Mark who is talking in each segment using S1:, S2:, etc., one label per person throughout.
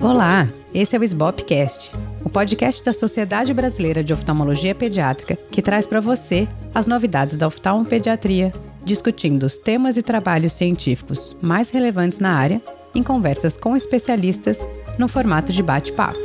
S1: Olá, esse é o SBOPcast, o podcast da Sociedade Brasileira de Oftalmologia Pediátrica que traz para você as novidades da oftalmopediatria, discutindo os temas e trabalhos científicos mais relevantes na área em conversas com especialistas no formato de bate-papo.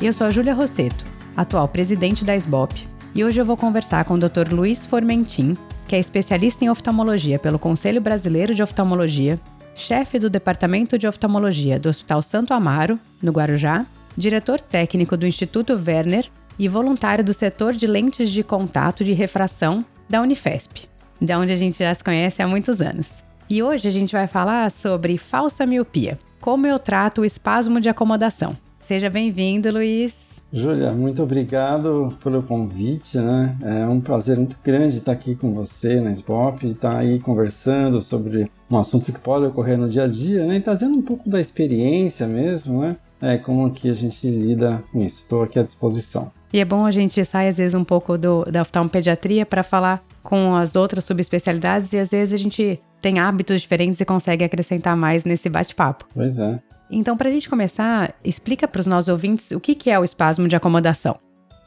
S1: Eu sou a Júlia Rosseto, atual presidente da SBOP e hoje eu vou conversar com o Dr. Luiz Formentin, que é especialista em oftalmologia pelo Conselho Brasileiro de Oftalmologia, chefe do Departamento de Oftalmologia do Hospital Santo Amaro, no Guarujá, diretor técnico do Instituto Werner e voluntário do setor de lentes de contato de refração da Unifesp, de onde a gente já se conhece há muitos anos. E hoje a gente vai falar sobre falsa miopia, como eu trato o espasmo de acomodação. Seja bem-vindo, Luiz.
S2: Júlia, muito obrigado pelo convite, né? É um prazer muito grande estar aqui com você na SBOP e estar aí conversando sobre um assunto que pode ocorrer no dia a dia, né? E trazendo um pouco da experiência mesmo, né? É, como que a gente lida com isso. Estou aqui à disposição.
S1: E é bom a gente sair, às vezes, um pouco do, da oftalmopediatria para falar com as outras subespecialidades e, às vezes, a gente tem hábitos diferentes e consegue acrescentar mais nesse bate-papo.
S2: Pois é.
S1: Então, para a gente começar, explica para os nossos ouvintes o que, que é o espasmo de acomodação.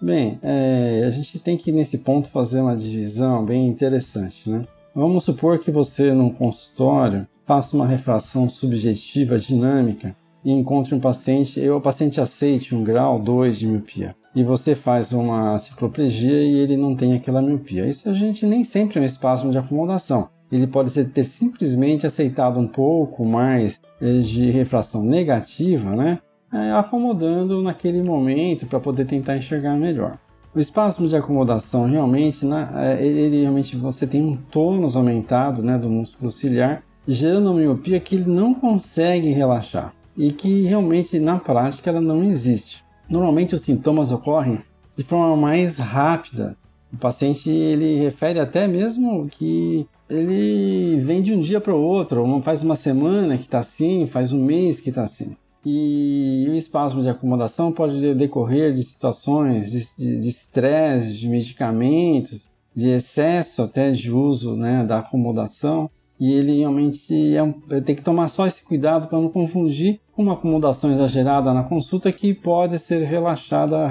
S2: Bem, é, a gente tem que nesse ponto fazer uma divisão bem interessante, né? Vamos supor que você, num consultório, faça uma refração subjetiva dinâmica e encontre um paciente, e o paciente aceite um grau 2 de miopia. E você faz uma cicloplegia e ele não tem aquela miopia. Isso a gente nem sempre é um espasmo de acomodação ele pode ter simplesmente aceitado um pouco mais eh, de refração negativa, né? É, acomodando naquele momento para poder tentar enxergar melhor. O espasmo de acomodação realmente, né, é, ele, realmente você tem um tônus aumentado né, do músculo ciliar, gerando uma miopia que ele não consegue relaxar e que realmente na prática ela não existe. Normalmente os sintomas ocorrem de forma mais rápida. O paciente ele refere até mesmo que ele vem de um dia para o outro, faz uma semana que está assim, faz um mês que está assim. E o espasmo de acomodação pode decorrer de situações de estresse, de, de, medicamentos, de excesso até de uso né, da acomodação. E ele realmente é um, tem que tomar só esse cuidado para não confundir com uma acomodação exagerada na consulta que pode ser relaxada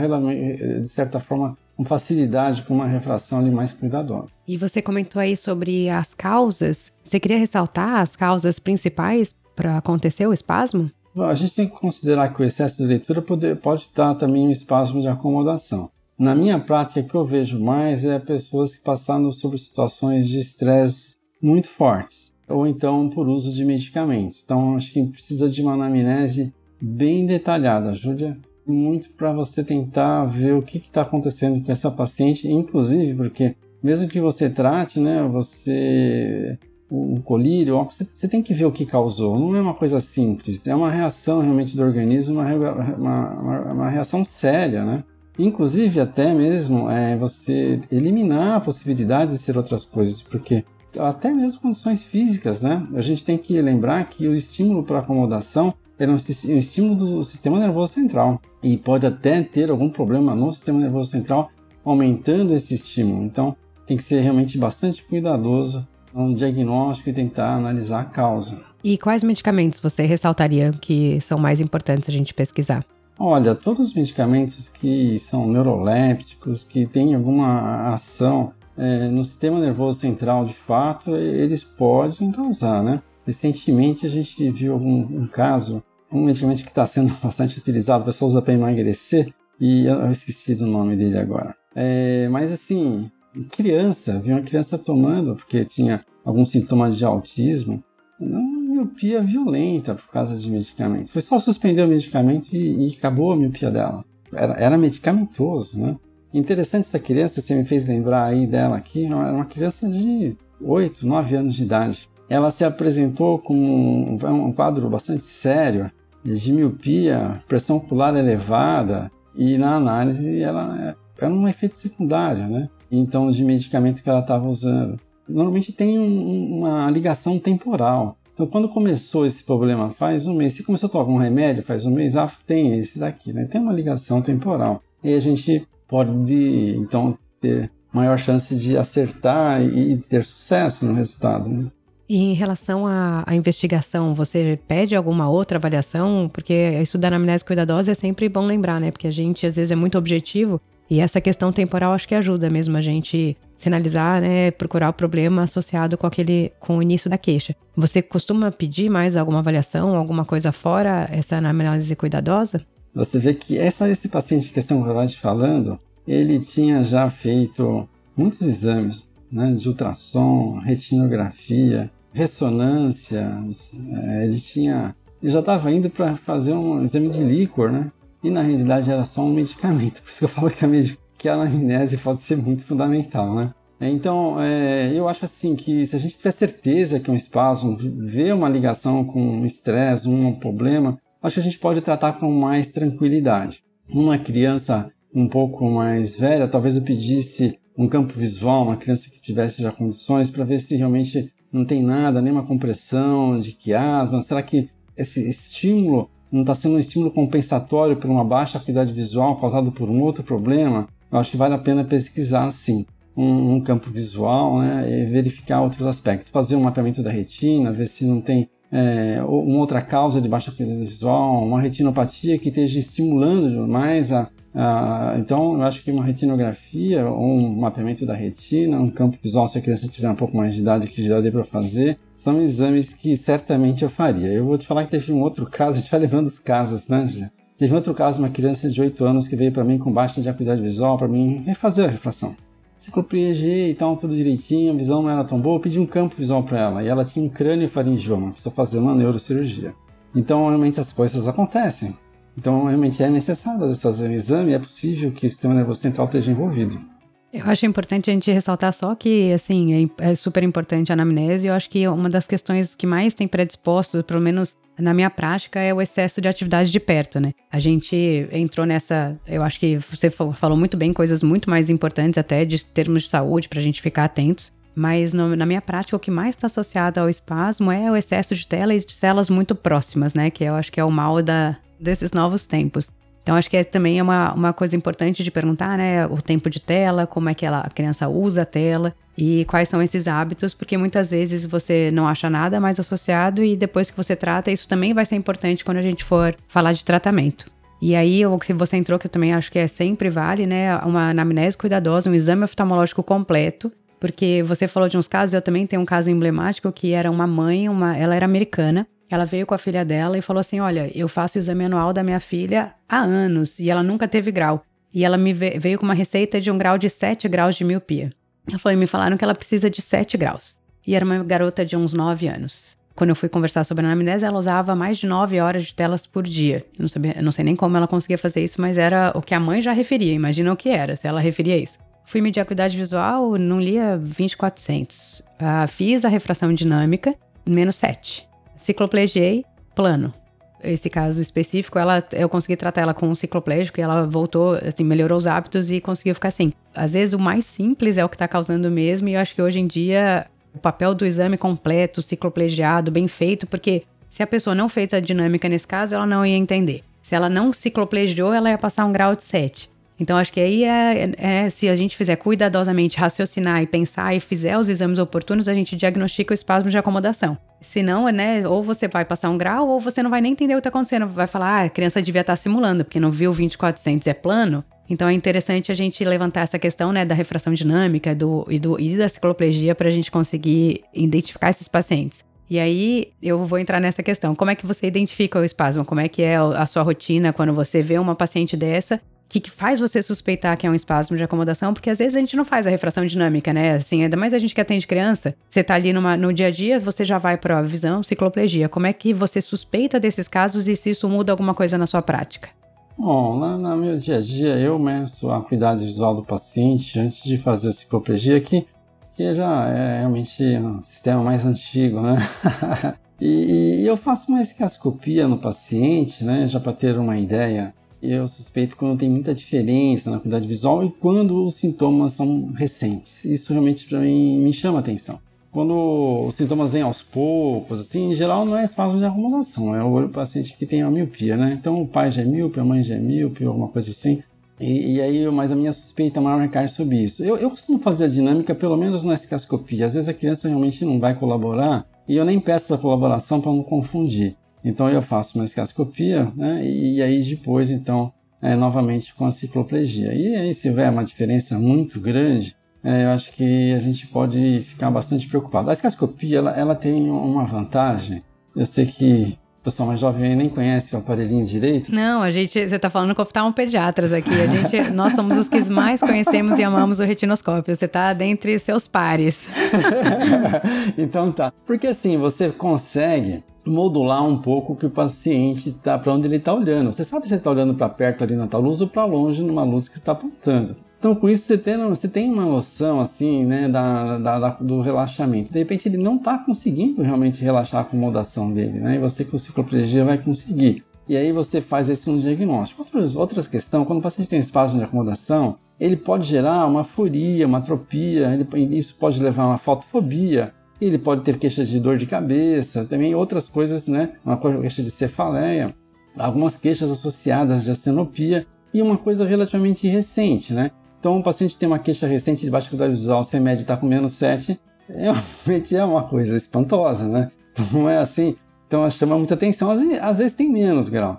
S2: de certa forma com facilidade, com uma refração ali mais cuidadosa.
S1: E você comentou aí sobre as causas. Você queria ressaltar as causas principais para acontecer o espasmo?
S2: A gente tem que considerar que o excesso de leitura pode, pode dar também um espasmo de acomodação. Na minha prática, o que eu vejo mais é pessoas que passaram sobre situações de estresse muito fortes, ou então por uso de medicamentos. Então, acho que precisa de uma anamnese bem detalhada, Júlia, muito para você tentar ver o que está acontecendo com essa paciente, inclusive porque mesmo que você trate, né, você o colírio, você, tem que ver o que causou. Não é uma coisa simples, é uma reação realmente do organismo, uma, uma, uma reação séria, né? Inclusive até mesmo é, você eliminar a possibilidade de ser outras coisas, porque até mesmo condições físicas, né? A gente tem que lembrar que o estímulo para acomodação é um estímulo do sistema nervoso central e pode até ter algum problema no sistema nervoso central aumentando esse estímulo. Então, tem que ser realmente bastante cuidadoso no diagnóstico e tentar analisar a causa.
S1: E quais medicamentos você ressaltaria que são mais importantes a gente pesquisar?
S2: Olha, todos os medicamentos que são neurolépticos, que têm alguma ação é, no sistema nervoso central de fato, eles podem causar, né? Recentemente a gente viu algum, um caso um medicamento que está sendo bastante utilizado, o pessoal usa para emagrecer, e eu esqueci do nome dele agora. É, mas assim, criança, vi uma criança tomando, porque tinha alguns sintomas de autismo, uma miopia violenta por causa de medicamento. Foi só suspender o medicamento e, e acabou a miopia dela. Era, era medicamentoso, né? Interessante essa criança, você me fez lembrar aí dela aqui, era uma criança de 8, 9 anos de idade. Ela se apresentou com um, um quadro bastante sério, de miopia, pressão ocular elevada e na análise ela era um efeito secundário, né? Então, de medicamento que ela estava usando. Normalmente tem um, uma ligação temporal. Então, quando começou esse problema faz um mês, se começou a tomar algum remédio faz um mês, ah, tem esse daqui, né? Tem uma ligação temporal. E a gente pode então ter maior chance de acertar e ter sucesso no resultado. Né?
S1: E em relação à, à, investigação, você pede alguma outra avaliação? Porque estudar anamnese cuidadosa é sempre bom lembrar, né? Porque a gente às vezes é muito objetivo e essa questão temporal acho que ajuda mesmo a gente sinalizar, né, procurar o problema associado com aquele com o início da queixa. Você costuma pedir mais alguma avaliação, alguma coisa fora essa anamnese cuidadosa?
S2: Você vê que essa, esse paciente que estamos falando, ele tinha já feito muitos exames, né, de ultrassom, retinografia, ressonância, é, ele tinha, ele já estava indo para fazer um exame de líquor, né? E na realidade era só um medicamento. Por isso que eu falo que a, que a anamnese pode ser muito fundamental, né? Então, é, eu acho assim que se a gente tiver certeza que um espasmo vê uma ligação com um estresse, um problema, acho que a gente pode tratar com mais tranquilidade. Uma criança um pouco mais velha, talvez eu pedisse um campo visual, uma criança que tivesse já condições, para ver se realmente não tem nada, nenhuma compressão de quiasma. Será que esse estímulo não está sendo um estímulo compensatório por uma baixa acuidade visual causada por um outro problema, eu acho que vale a pena pesquisar sim um, um, campo visual né, e verificar outros aspectos. Fazer um mapeamento da retina, ver se não tem é, uma outra causa de baixa acuidade visual, uma retinopatia que esteja estimulando mais a, ah, então, eu acho que uma retinografia ou um mapeamento da retina, um campo visual, se a criança tiver um pouco mais de idade, que já dê para fazer, são exames que certamente eu faria. Eu vou te falar que teve um outro caso, a gente vai levando os casos, né, Gê? Teve outro caso, uma criança de 8 anos que veio para mim com baixa de acuidade visual, para mim refazer a refração. Ciclopia G e tal, tudo direitinho, a visão não era tão boa, eu pedi um campo visual para ela, e ela tinha um crânio faringioma, precisa fazer uma neurocirurgia. Então, realmente, as coisas acontecem. Então, realmente é necessário às vezes, fazer um exame, é possível que o sistema nervoso central esteja envolvido.
S1: Eu acho importante a gente ressaltar só que, assim, é, é super importante a anamnese. Eu acho que uma das questões que mais tem predisposto, pelo menos na minha prática, é o excesso de atividade de perto, né? A gente entrou nessa. Eu acho que você falou muito bem, coisas muito mais importantes até de termos de saúde, para a gente ficar atentos. Mas no, na minha prática, o que mais está associado ao espasmo é o excesso de tela e de telas muito próximas, né? Que eu acho que é o mal da, desses novos tempos. Então, acho que é, também é uma, uma coisa importante de perguntar, né? O tempo de tela, como é que ela, a criança usa a tela e quais são esses hábitos, porque muitas vezes você não acha nada mais associado e depois que você trata, isso também vai ser importante quando a gente for falar de tratamento. E aí, o que você entrou, que eu também acho que é sempre vale, né? Uma anamnese cuidadosa, um exame oftalmológico completo, porque você falou de uns casos, eu também tenho um caso emblemático que era uma mãe, uma, ela era americana, ela veio com a filha dela e falou assim: Olha, eu faço o exame anual da minha filha há anos e ela nunca teve grau. E ela me veio com uma receita de um grau de 7 graus de miopia. Ela falou: Me falaram que ela precisa de 7 graus. E era uma garota de uns 9 anos. Quando eu fui conversar sobre a anamnese, ela usava mais de 9 horas de telas por dia. Não, sabia, não sei nem como ela conseguia fazer isso, mas era o que a mãe já referia. Imagina o que era, se ela referia isso. Fui medir a acuidade visual, não lia 2400. Ah, fiz a refração dinâmica, menos 7 cicloplegiei, plano. Esse caso específico, ela, eu consegui tratar ela com um cicloplégico e ela voltou, assim, melhorou os hábitos e conseguiu ficar assim. Às vezes o mais simples é o que está causando mesmo e eu acho que hoje em dia o papel do exame completo, cicloplegiado, bem feito, porque se a pessoa não fez a dinâmica nesse caso, ela não ia entender. Se ela não cicloplegiou, ela ia passar um grau de 7. Então, acho que aí é, é, se a gente fizer cuidadosamente raciocinar e pensar e fizer os exames oportunos, a gente diagnostica o espasmo de acomodação. Senão, né, ou você vai passar um grau, ou você não vai nem entender o que está acontecendo. Vai falar, ah, a criança devia estar tá simulando, porque não viu 2400 é plano. Então é interessante a gente levantar essa questão né, da refração dinâmica do, e, do, e da cicloplegia para a gente conseguir identificar esses pacientes. E aí eu vou entrar nessa questão. Como é que você identifica o espasmo? Como é que é a sua rotina quando você vê uma paciente dessa que, que faz você suspeitar que é um espasmo de acomodação, porque às vezes a gente não faz a refração dinâmica, né? Assim, ainda mais a gente que atende criança, você tá ali numa, no dia a dia, você já vai para visão, cicloplegia. Como é que você suspeita desses casos e se isso muda alguma coisa na sua prática?
S2: Bom, lá no meu dia a dia eu meço a cuidado visual do paciente antes de fazer a cicloplegia, que, que já é realmente um sistema mais antigo, né? e, e, eu faço uma escascopia no paciente, né? Já para ter uma ideia eu suspeito quando tem muita diferença na qualidade visual e quando os sintomas são recentes. Isso realmente para mim me chama atenção. Quando os sintomas vêm aos poucos, assim, em geral não é espasmo de acumulação, é o paciente que tem a miopia, né? Então o pai já é míope, a mãe já é míope, alguma coisa assim. E, e, aí, mas a minha suspeita maior recai sobre isso. Eu, eu costumo fazer a dinâmica, pelo menos na escascopia. Às vezes a criança realmente não vai colaborar e eu nem peço essa colaboração para não confundir. Então eu faço uma escascopia, né? E aí depois, então, é, novamente com a cicloplegia. E aí, se houver uma diferença muito grande, é, eu acho que a gente pode ficar bastante preocupado. A escascopia, ela, ela tem uma vantagem. Eu sei que o pessoal mais jovem nem conhece o aparelhinho direito.
S1: Não, a gente, você está falando com oftalmopediatras aqui. A gente, nós somos os que mais conhecemos e amamos o retinoscópio. Você está dentre seus pares.
S2: então tá. Porque assim, você consegue modular um pouco que o paciente está para onde ele está olhando. Você sabe se ele está olhando para perto ali na tal luz ou para longe numa luz que está apontando. Então, com isso, você tem, você tem uma noção, assim, né, da, da, da do relaxamento. De repente, ele não está conseguindo realmente relaxar a acomodação dele, né? E você com cicloplegia vai conseguir. E aí você faz esse um diagnóstico. Outras, outras questões, quando o paciente tem espasmo de acomodação, ele pode gerar uma foria, uma atropia, ele, isso pode levar a uma fotofobia, ele pode ter queixas de dor de cabeça, também outras coisas, né? Uma queixa de cefaleia, algumas queixas associadas de astenopia e uma coisa relativamente recente, né? Então, um paciente tem uma queixa recente de baixa acuidade visual, sem média está com menos 7, realmente é uma coisa espantosa, né? Então, não é assim. Então, chama muita atenção. Às às vezes tem menos grau.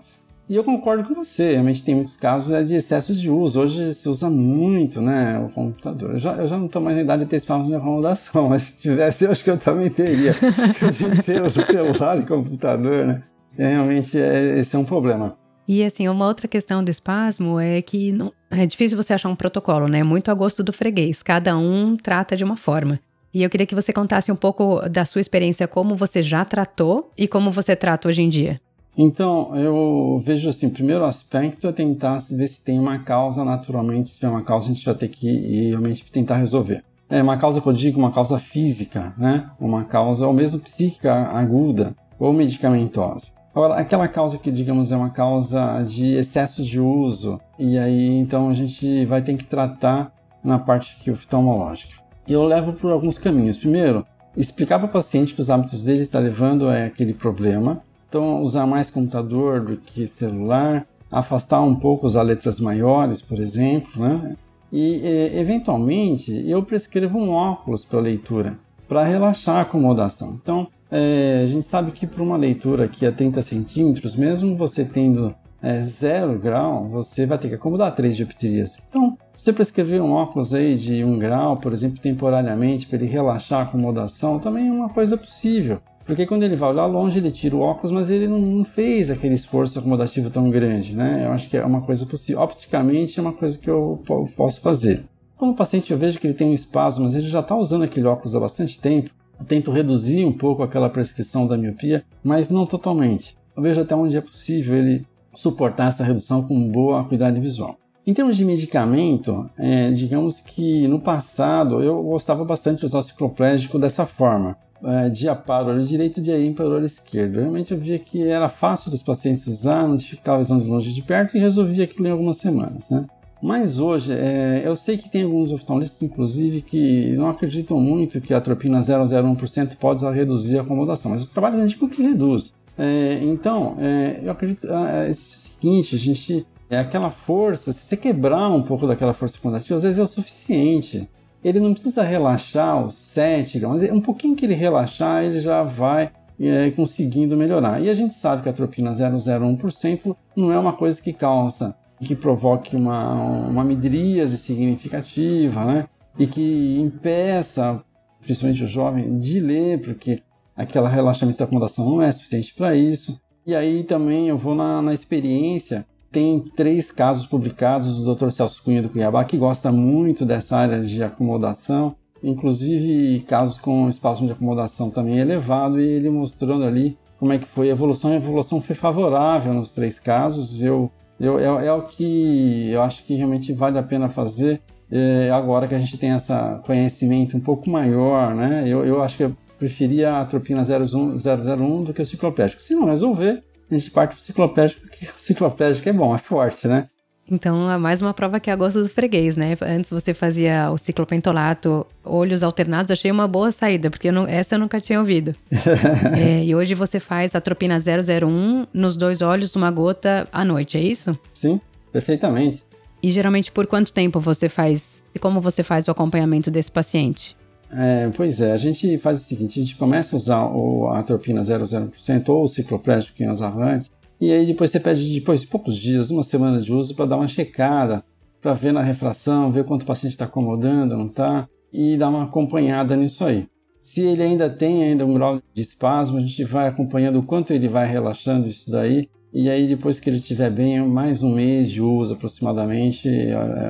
S2: E eu concordo com você, realmente tem muitos casos né, de excesso de uso. Hoje se usa muito né, o computador. Eu já, eu já não estou mais na idade de ter espaço de acomodação, mas se tivesse, eu acho que eu também teria. A gente ter o celular e computador, né? É, realmente é, esse é um problema.
S1: E assim, uma outra questão do espasmo é que não, é difícil você achar um protocolo, né? Muito a gosto do freguês. Cada um trata de uma forma. E eu queria que você contasse um pouco da sua experiência, como você já tratou e como você trata hoje em dia.
S2: Então, eu vejo assim, primeiro aspecto é tentar ver se tem uma causa naturalmente. Se tiver uma causa, a gente vai ter que realmente tentar resolver. É uma causa que eu digo, uma causa física, né? Uma causa, ou mesmo psíquica aguda, ou medicamentosa. Agora, aquela causa que, digamos, é uma causa de excessos de uso, e aí então a gente vai ter que tratar na parte oftalmológica. Eu levo por alguns caminhos. Primeiro, explicar para o paciente que os hábitos dele está levando a aquele problema. Então, usar mais computador do que celular, afastar um pouco as letras maiores, por exemplo, né? E, eventualmente, eu prescrevo um óculos para leitura, para relaxar a acomodação. Então, é, a gente sabe que para uma leitura aqui a 30 centímetros, mesmo você tendo é, zero grau, você vai ter que acomodar 3 dioptrias. Então, você prescrever um óculos aí de 1 grau, por exemplo, temporariamente, para ele relaxar a acomodação, também é uma coisa possível. Porque quando ele vai olhar longe, ele tira o óculos, mas ele não, fez aquele esforço acomodativo tão grande, né? Eu acho que é uma coisa possível. Opticamente é uma coisa que eu posso fazer. Quando o paciente eu vejo que ele tem um espasmo, mas ele já está usando aquele óculos há bastante tempo, eu tento reduzir um pouco aquela prescrição da miopia, mas não totalmente. Eu vejo até onde é possível ele suportar essa redução com boa acuidade visual. Em termos de medicamento, é, digamos que no passado eu gostava bastante de usar o cicloplégico dessa forma. É, dia para o olho direito, dia ímpar olho esquerdo. Realmente eu via que era fácil dos pacientes usar, não de longe de perto e resolvia aquilo em algumas semanas. Né? Mas hoje, é, eu sei que tem alguns oftalmologistas, inclusive, que não acreditam muito que a atropina 0,01% pode reduzir a acomodação, mas os trabalhos indicam que reduz. É, então, é, eu acredito é, é o seguinte, a gente, é aquela força, se você quebrar um pouco daquela força acomodativa, às vezes é o suficiente. Ele não precisa relaxar os 7 graus, mas um pouquinho que ele relaxar, ele já vai é, conseguindo melhorar. E a gente sabe que a atropina 0,01% não é uma coisa que causa que provoque uma, uma midríase significativa, né? E que impeça, principalmente o jovem, de ler, porque aquela relaxamento da acomodação não é suficiente para isso. E aí também eu vou na, na experiência. Tem três casos publicados do Dr. Celso Cunha do Cuiabá, que gosta muito dessa área de acomodação, inclusive casos com espasmo de acomodação também elevado, e ele mostrando ali como é que foi a evolução. A evolução foi favorável nos três casos. Eu eu, é, é, o que eu acho que realmente vale a pena fazer é, agora que a gente tem esse conhecimento um pouco maior, né? Eu, eu acho que eu preferia a atropina 001 do que o ciclopédico. Se não resolver, a gente parte para o ciclopédico, que o ciclopédico é bom, é forte, né?
S1: Então, é mais uma prova que a gosto do freguês, né? Antes você fazia o ciclopentolato, olhos alternados, achei uma boa saída, porque eu não, essa eu nunca tinha ouvido. é, e hoje você faz a tropina 001 nos dois olhos, numa gota à noite, é isso?
S2: Sim, perfeitamente.
S1: E geralmente por quanto tempo você faz e como você faz o acompanhamento desse paciente?
S2: É, pois é, a gente faz o seguinte, a gente começa a usar o, a atropina 0,0% ou o cicloplégico que nós antes, e aí depois você pede, depois de poucos dias, uma semana de uso, para dar uma checada, para ver na refração, ver quanto o paciente está acomodando, não está, e dar uma acompanhada nisso aí. Se ele ainda tem ainda um grau de espasmo, a gente vai acompanhando o quanto ele vai relaxando isso daí, e aí depois que ele estiver bem, mais um mês de uso aproximadamente,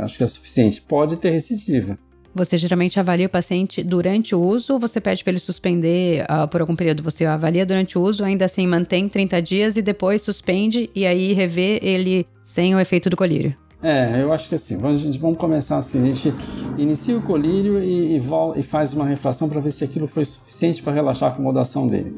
S2: acho que é suficiente. Pode ter recidiva.
S1: Você geralmente avalia o paciente durante o uso ou você pede para ele suspender uh, por algum período? Você avalia durante o uso, ainda assim mantém 30 dias e depois suspende e aí revê ele sem o efeito do colírio?
S2: É, eu acho que assim, vamos, vamos começar assim, a gente inicia o colírio e, e, e faz uma refração para ver se aquilo foi suficiente para relaxar a acomodação dele.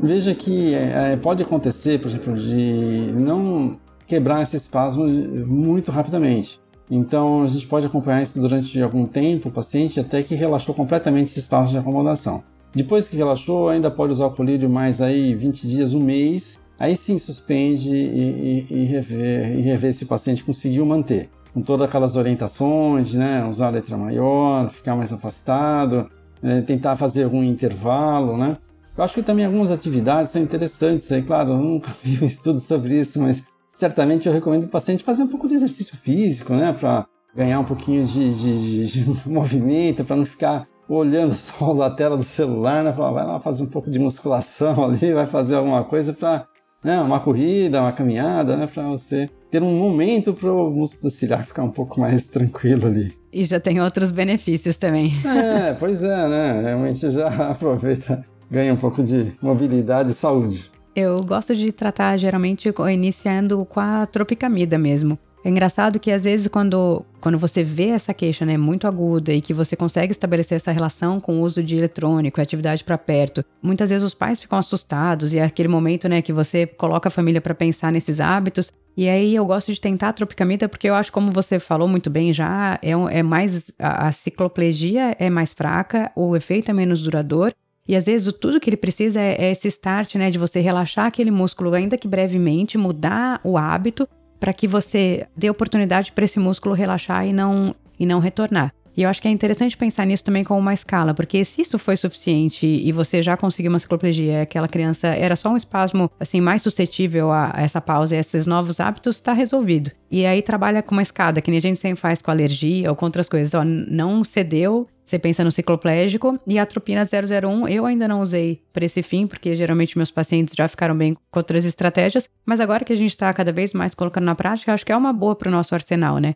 S2: Veja que é, é, pode acontecer, por exemplo, de não quebrar esse espasmo muito rapidamente. Então, a gente pode acompanhar isso durante algum tempo, o paciente, até que relaxou completamente esse espaço de acomodação. Depois que relaxou, ainda pode usar o colírio mais aí 20 dias, um mês. Aí sim suspende e, e, e, rever, e rever se o paciente conseguiu manter. Com todas aquelas orientações, né? Usar a letra maior, ficar mais afastado, né? tentar fazer algum intervalo, né? Eu acho que também algumas atividades são interessantes. Aí, claro, eu nunca vi um estudo sobre isso, mas certamente eu recomendo o paciente fazer um pouco de exercício físico, né? Para ganhar um pouquinho de, de, de movimento, para não ficar olhando só a tela do celular, né? Falar, vai lá fazer um pouco de musculação ali, vai fazer alguma coisa para né? uma corrida, uma caminhada, né? Para você ter um momento para o músculo ciliar ficar um pouco mais tranquilo ali.
S1: E já tem outros benefícios também.
S2: É, pois é, né? Realmente já aproveita, ganha um pouco de mobilidade e saúde.
S1: Eu gosto de tratar geralmente iniciando com a tropicamida mesmo. É engraçado que às vezes quando, quando você vê essa queixa né, muito aguda e que você consegue estabelecer essa relação com o uso de eletrônico e atividade para perto, muitas vezes os pais ficam assustados e é aquele momento né, que você coloca a família para pensar nesses hábitos. E aí eu gosto de tentar a tropicamida porque eu acho, como você falou muito bem já, é, é mais a, a cicloplegia é mais fraca, o efeito é menos duradouro e às vezes tudo que ele precisa é, é esse start, né, de você relaxar aquele músculo, ainda que brevemente, mudar o hábito para que você dê oportunidade para esse músculo relaxar e não e não retornar. E eu acho que é interessante pensar nisso também como uma escala, porque se isso foi suficiente e você já conseguiu uma cicloplegia, aquela criança era só um espasmo assim mais suscetível a essa pausa e esses novos hábitos, está resolvido. E aí trabalha com uma escada, que nem a gente sempre faz com alergia ou com outras coisas. Ó, não cedeu, você pensa no cicloplégico e a atropina 001 eu ainda não usei para esse fim, porque geralmente meus pacientes já ficaram bem com outras estratégias, mas agora que a gente está cada vez mais colocando na prática, acho que é uma boa para o nosso arsenal, né?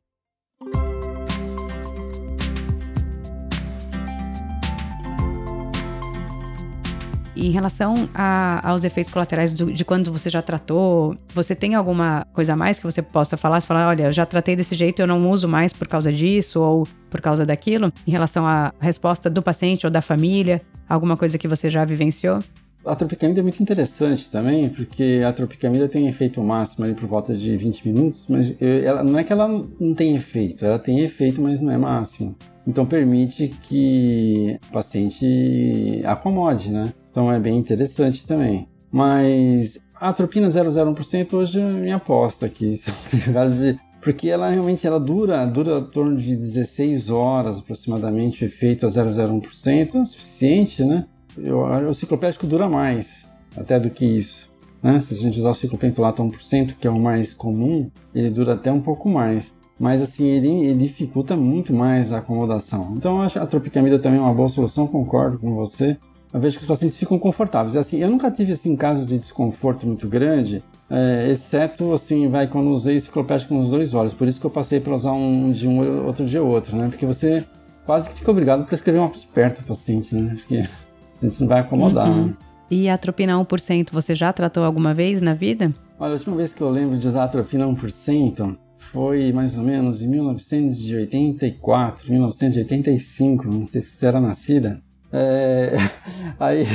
S1: Em relação a, aos efeitos colaterais do, de quando você já tratou, você tem alguma coisa a mais que você possa falar? Você falar, olha, já tratei desse jeito, eu não uso mais por causa disso ou por causa daquilo, em relação à resposta do paciente ou da família, alguma coisa que você já vivenciou?
S2: A tropicamida é muito interessante também, porque a tropicamida tem efeito máximo ali por volta de 20 minutos, mas ela, não é que ela não tem efeito, ela tem efeito, mas não é máximo. Então permite que o paciente acomode, né? Então é bem interessante também. Mas a atropina 0,01% hoje é minha aposta aqui. de, porque ela realmente ela dura, dura em torno de 16 horas aproximadamente, o efeito a 0,01% é suficiente, né? Eu, o ciclopédico dura mais até do que isso. Né? Se a gente usar o ciclopentolato 1%, que é o mais comum, ele dura até um pouco mais. Mas assim, ele, ele dificulta muito mais a acomodação. Então a tropicamida também é uma boa solução, concordo com você eu vejo que os pacientes ficam confortáveis. Assim, eu nunca tive assim casos de desconforto muito grande, é, exceto assim, vai quando usei enciclopédico com os dois olhos. Por isso que eu passei para usar um de um outro dia outro, né? Porque você quase que fica obrigado a prescrever uma perto do paciente, né? Porque assim, isso não vai acomodar. Uhum. Né?
S1: E a atropina 1% você já tratou alguma vez na vida?
S2: Olha, a última vez que eu lembro de usar a atropina 1% foi mais ou menos em 1984, 1985, não sei se você era nascida. É, aí,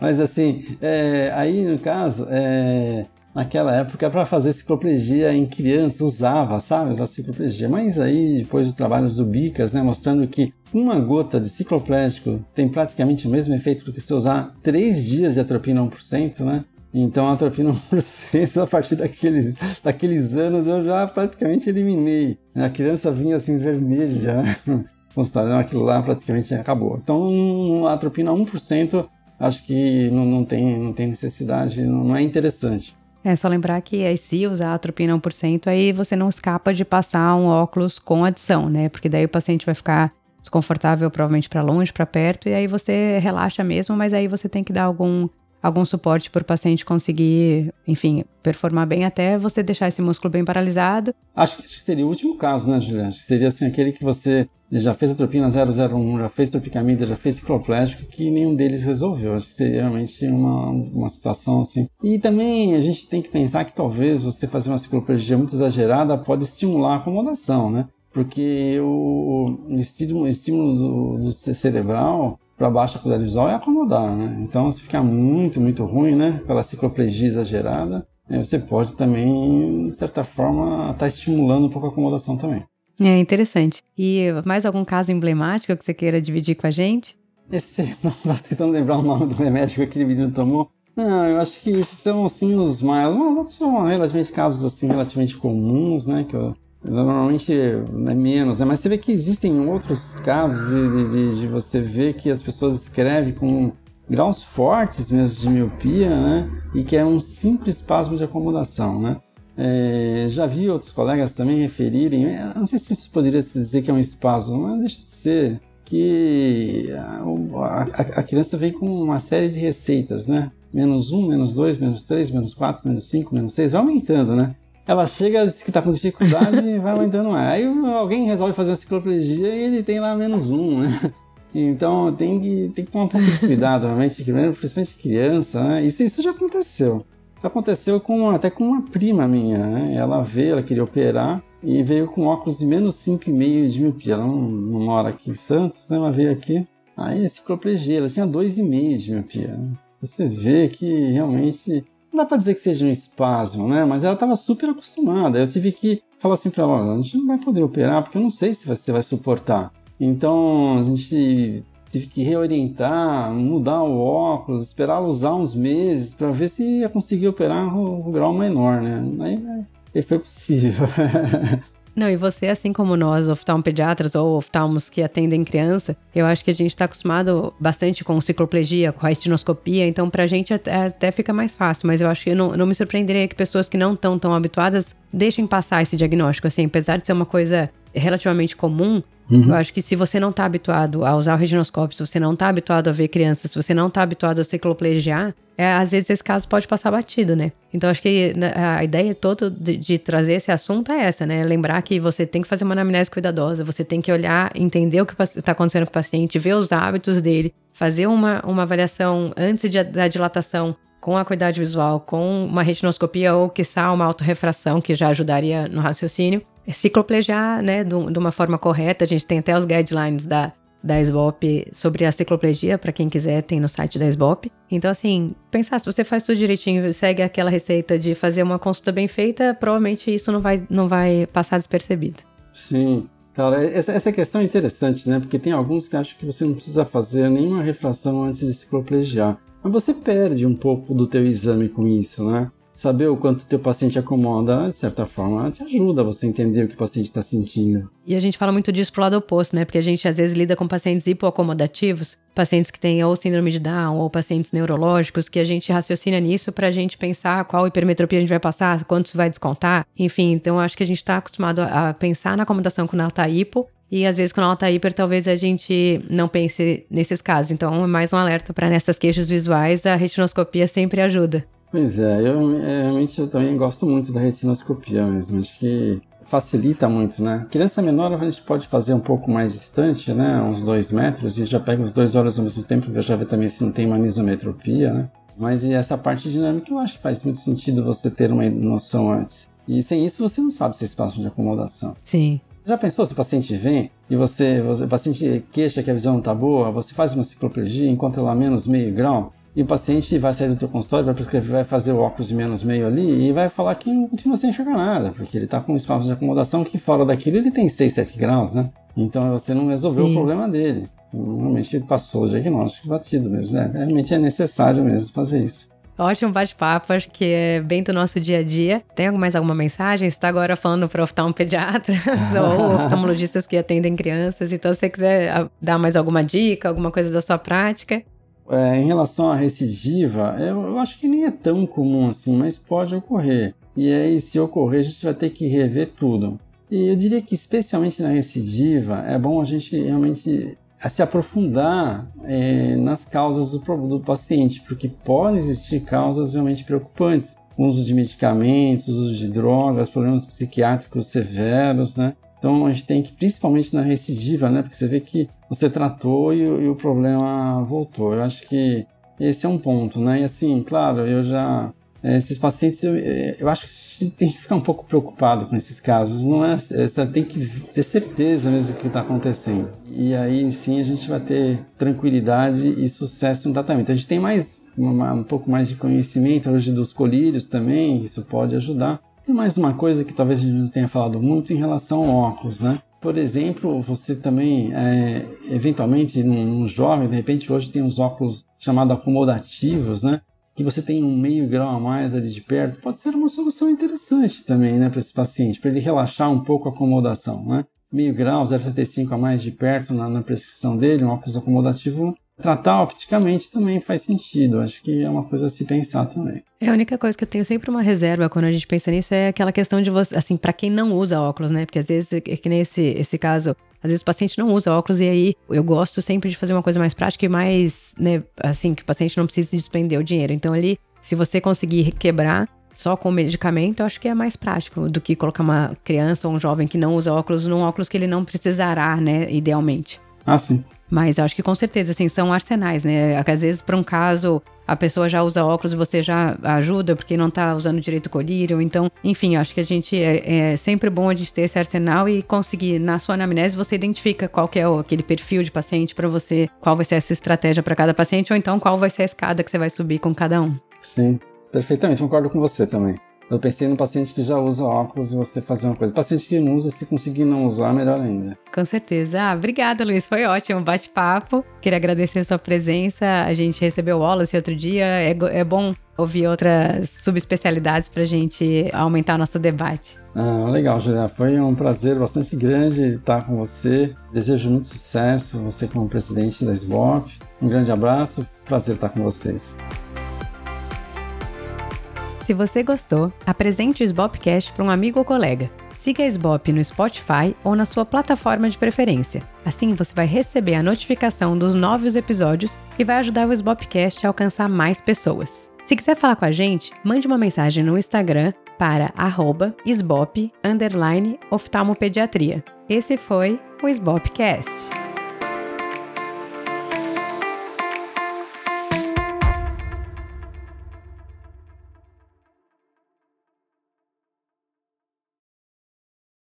S2: mas assim, é, aí no caso, é, naquela época, para fazer cicloplegia em crianças, usava, sabe, usar cicloplegia. Mas aí, depois dos trabalhos do Bicas, né, mostrando que uma gota de cicloplégico tem praticamente o mesmo efeito do que se usar três dias de atropina 1%, né? Então a atropina 1%, a partir daqueles, daqueles anos eu já praticamente eliminei. A criança vinha assim vermelho já, constatando aquilo lá praticamente acabou. Então a atropina 1% acho que não, não, tem, não tem necessidade, não, não é interessante.
S1: É só lembrar que aí, se usar atropina 1%, aí você não escapa de passar um óculos com adição, né? Porque daí o paciente vai ficar desconfortável provavelmente para longe, para perto, e aí você relaxa mesmo, mas aí você tem que dar algum algum suporte para o paciente conseguir, enfim, performar bem até você deixar esse músculo bem paralisado.
S2: Acho que seria o último caso, né, Juliana? Acho que seria assim aquele que você já fez atropina 001, já fez tropicamida, já fez cicloplégico, que nenhum deles resolveu. Acho que seria realmente uma, uma situação assim. E também a gente tem que pensar que talvez você fazer uma cicloplegia muito exagerada pode estimular a acomodação, né? Porque o, o estímulo, o estímulo do, do cerebral para baixa qualidade visual é acomodar, né? Então, se ficar muito, muito ruim, né? Aquela cicloplegia exagerada, né? você pode também, de certa forma, estar tá estimulando um pouco a acomodação também.
S1: É interessante. E mais algum caso emblemático que você queira dividir com a gente?
S2: Esse, não estou tentando lembrar o nome do remédio que aquele menino tomou. Não, eu acho que esses são, assim, os mais... São relativamente casos, assim, relativamente comuns, né? Que eu Normalmente é menos, né? mas você vê que existem outros casos de, de, de, você ver que as pessoas escrevem com graus fortes mesmo de miopia, né? E que é um simples espasmo de acomodação, né? É, já vi outros colegas também referirem, não sei se isso poderia se dizer que é um espasmo, mas deixa de ser, que a, a, a criança vem com uma série de receitas, né? Menos um, menos dois, menos três, menos quatro, menos cinco, menos seis, vai aumentando, né? Ela chega, que está com dificuldade e vai aumentando mais. Aí alguém resolve fazer uma cicloplegia e ele tem lá menos um, né? Então tem que, tem que tomar um pouco de cuidado, realmente, principalmente criança, né? Isso, isso já aconteceu. Aconteceu com, até com uma prima minha, né? Ela veio, ela queria operar e veio com óculos de menos 5,5 de miopia. Ela não, não, mora aqui em Santos, né? Ela veio aqui. Aí cicloplegia, ela tinha 2,5 de miopia. Né? Você vê que realmente não dá para dizer que seja um espasmo, né? Mas ela estava super acostumada. Eu tive que falar assim para ela: a gente não vai poder operar porque eu não sei se você vai suportar. Então a gente tive que reorientar, mudar o óculos, esperar usar uns meses para ver se ia conseguir operar o, grau menor, né? Aí, aí foi possível.
S1: Não, e você, assim como nós, oftalmopediatras ou oftalmos que atendem criança, eu acho que a gente está acostumado bastante com cicloplegia, com a estinoscopia, então para a gente até, até, fica mais fácil, mas eu acho que eu não, não me surpreenderia que pessoas que não estão tão habituadas deixem passar esse diagnóstico, assim, apesar de ser uma coisa relativamente comum, Uhum. Eu acho que se você não está habituado a usar o reginoscópio, se você não está habituado a ver crianças, se você não está habituado a cicloplegiar, é, às vezes esse caso pode passar batido, né? Então acho que né, a ideia toda de, de, trazer esse assunto é essa, né? Lembrar que você tem que fazer uma anamnese cuidadosa, você tem que olhar, entender o que está acontecendo com o paciente, ver os hábitos dele, fazer uma, uma avaliação antes de, da dilatação com a acuidade visual, com uma retinoscopia ou, quiçá, uma autorrefração, que já ajudaria no raciocínio. Cicloplegiar, né, de, de uma forma correta. A gente tem até os guidelines da, da SBOP sobre a cicloplegia, para quem quiser, tem no site da SBOP. Então, assim, pensar, se você faz tudo direitinho, segue aquela receita de fazer uma consulta bem feita, provavelmente isso não vai, não vai passar despercebido.
S2: Sim. Cara, essa, essa questão é interessante, né? Porque tem alguns que acham que você não precisa fazer nenhuma refração antes de cicloplegiar. Mas você perde um pouco do teu exame com isso, né? Saber o quanto teu paciente acomoda, de certa forma, te ajuda a você entender o que o paciente está sentindo.
S1: E a gente fala muito disso pro lado oposto, né? Porque a gente às vezes lida com pacientes hipoacomodativos, pacientes que têm ou síndrome de Down ou pacientes neurológicos, que a gente raciocina nisso para a gente pensar qual hipermetropia a gente vai passar, quanto isso vai descontar. Enfim, então acho que a gente está acostumado a pensar na acomodação quando ela tá hipo e às vezes, quando ela tá hiper, talvez a gente não pense nesses casos. Então, é mais um alerta para nessas queixas visuais, a retinoscopia sempre ajuda.
S2: Pois é, eu realmente eu também gosto muito da retinoscopia mesmo. Acho que facilita muito, né? Criança menor a gente pode fazer um pouco mais distante, né? Uns dois metros, e já pega os dois olhos ao mesmo tempo, já vê também se não tem uma anisometropia, né? Mas e essa parte dinâmica eu acho que faz muito sentido você ter uma noção antes. E sem isso você não sabe se é espaço de acomodação.
S1: Sim.
S2: Já pensou se o paciente vem e você, você o paciente queixa que a visão não está boa, você faz uma cicloplegia, encontra lá menos meio grau, e o paciente vai sair do teu consultório, vai prescrever, vai fazer o óculos de menos meio ali e vai falar que não continua sem enxergar nada, porque ele está com um espaço de acomodação que fora daquilo ele tem 6, 7 graus, né? Então você não resolveu Sim. o problema dele. Normalmente passou o diagnóstico batido mesmo. É, realmente é necessário mesmo fazer isso.
S1: Ótimo bate-papo, acho que é bem do nosso dia a dia. Tem mais alguma mensagem? Você está agora falando para oftalmopediatras ou oftalmologistas que atendem crianças. Então, se você quiser ah, dar mais alguma dica, alguma coisa da sua prática.
S2: É, em relação à recidiva, eu, eu acho que nem é tão comum assim, mas pode ocorrer. E aí, se ocorrer, a gente vai ter que rever tudo. E eu diria que, especialmente na recidiva, é bom a gente realmente se aprofundar é, nas causas do, do paciente, porque podem existir causas realmente preocupantes. Uso de medicamentos, uso de drogas, problemas psiquiátricos severos, né? Então a gente tem que, principalmente na recidiva, né? Porque você vê que você tratou e, e o problema voltou. Eu acho que esse é um ponto, né? E assim, claro, eu já é, esses pacientes, eu, é, eu, acho que a gente tem que ficar um pouco preocupado com esses casos. Não é, é tem que ter certeza mesmo do que está acontecendo. E aí sim a gente vai ter tranquilidade e sucesso no tratamento. A gente tem mais uma, um pouco mais de conhecimento hoje dos colírios também, isso pode ajudar. Tem mais uma coisa que talvez a gente não tenha falado muito em relação ao óculos, né? Por exemplo, você também, é, eventualmente, num, num jovem, de repente, hoje tem os óculos chamados acomodativos, né? que você tem um meio grau a mais ali de perto, pode ser uma solução interessante também, né, para esse paciente, para ele relaxar um pouco a acomodação, né? Meio grau, 0,75 a mais de perto na, na prescrição dele, um óculos acomodativo tratar opticamente também faz sentido. Acho que é uma coisa a se pensar também.
S1: É a única coisa que eu tenho sempre uma reserva quando a gente pensa nisso é aquela questão de você, assim, para quem não usa óculos, né? Porque às vezes, é que nesse esse caso, às vezes o paciente não usa óculos e aí eu gosto sempre de fazer uma coisa mais prática e mais, né, assim, que o paciente não precise despender o dinheiro. Então ali, se você conseguir quebrar só com medicamento, eu acho que é mais prático do que colocar uma criança ou um jovem que não usa óculos num óculos que ele não precisará, né, idealmente.
S2: Ah, sim.
S1: Mas acho que com certeza, assim, são arsenais, né? Às vezes, para um caso, a pessoa já usa óculos e você já ajuda porque não tá usando direito o colírio. Então, enfim, acho que a gente é, é, sempre bom a gente ter esse arsenal e conseguir, na sua anamnese, você identifica qual que é aquele perfil de paciente para você, qual vai ser essa estratégia para cada paciente, ou então qual vai ser a escada que você vai subir com cada um.
S2: Sim, perfeitamente, concordo com você também. Eu pensei no paciente que já usa óculos e você fazer uma coisa. Paciente que não usa, se conseguir não usar, melhor ainda.
S1: Com certeza. Ah, obrigada, Luiz. Foi ótimo. Bate-papo. Queria agradecer a sua presença. A gente recebeu o Wallace outro dia. É, é bom ouvir outras subespecialidades para a gente aumentar o nosso debate.
S2: Ah, legal, Juliana. Foi um prazer bastante grande estar com você. Desejo muito sucesso, você como presidente da SBOP. Um grande abraço. Prazer estar com vocês.
S1: Se você gostou, apresente o Sbopcast para um amigo ou colega. Siga a Sbop no Spotify ou na sua plataforma de preferência. Assim você vai receber a notificação dos novos episódios e vai ajudar o Sbopcast a alcançar mais pessoas. Se quiser falar com a gente, mande uma mensagem no Instagram para arroba oftalmopediatria. Esse foi o Sbopcast.